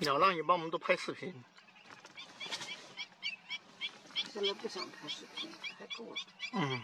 鸟让你帮我们都拍视频。现在不想拍视频，拍够了。嗯。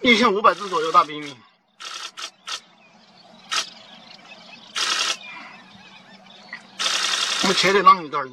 一千五百只左右大比米，我们切的浪一点儿。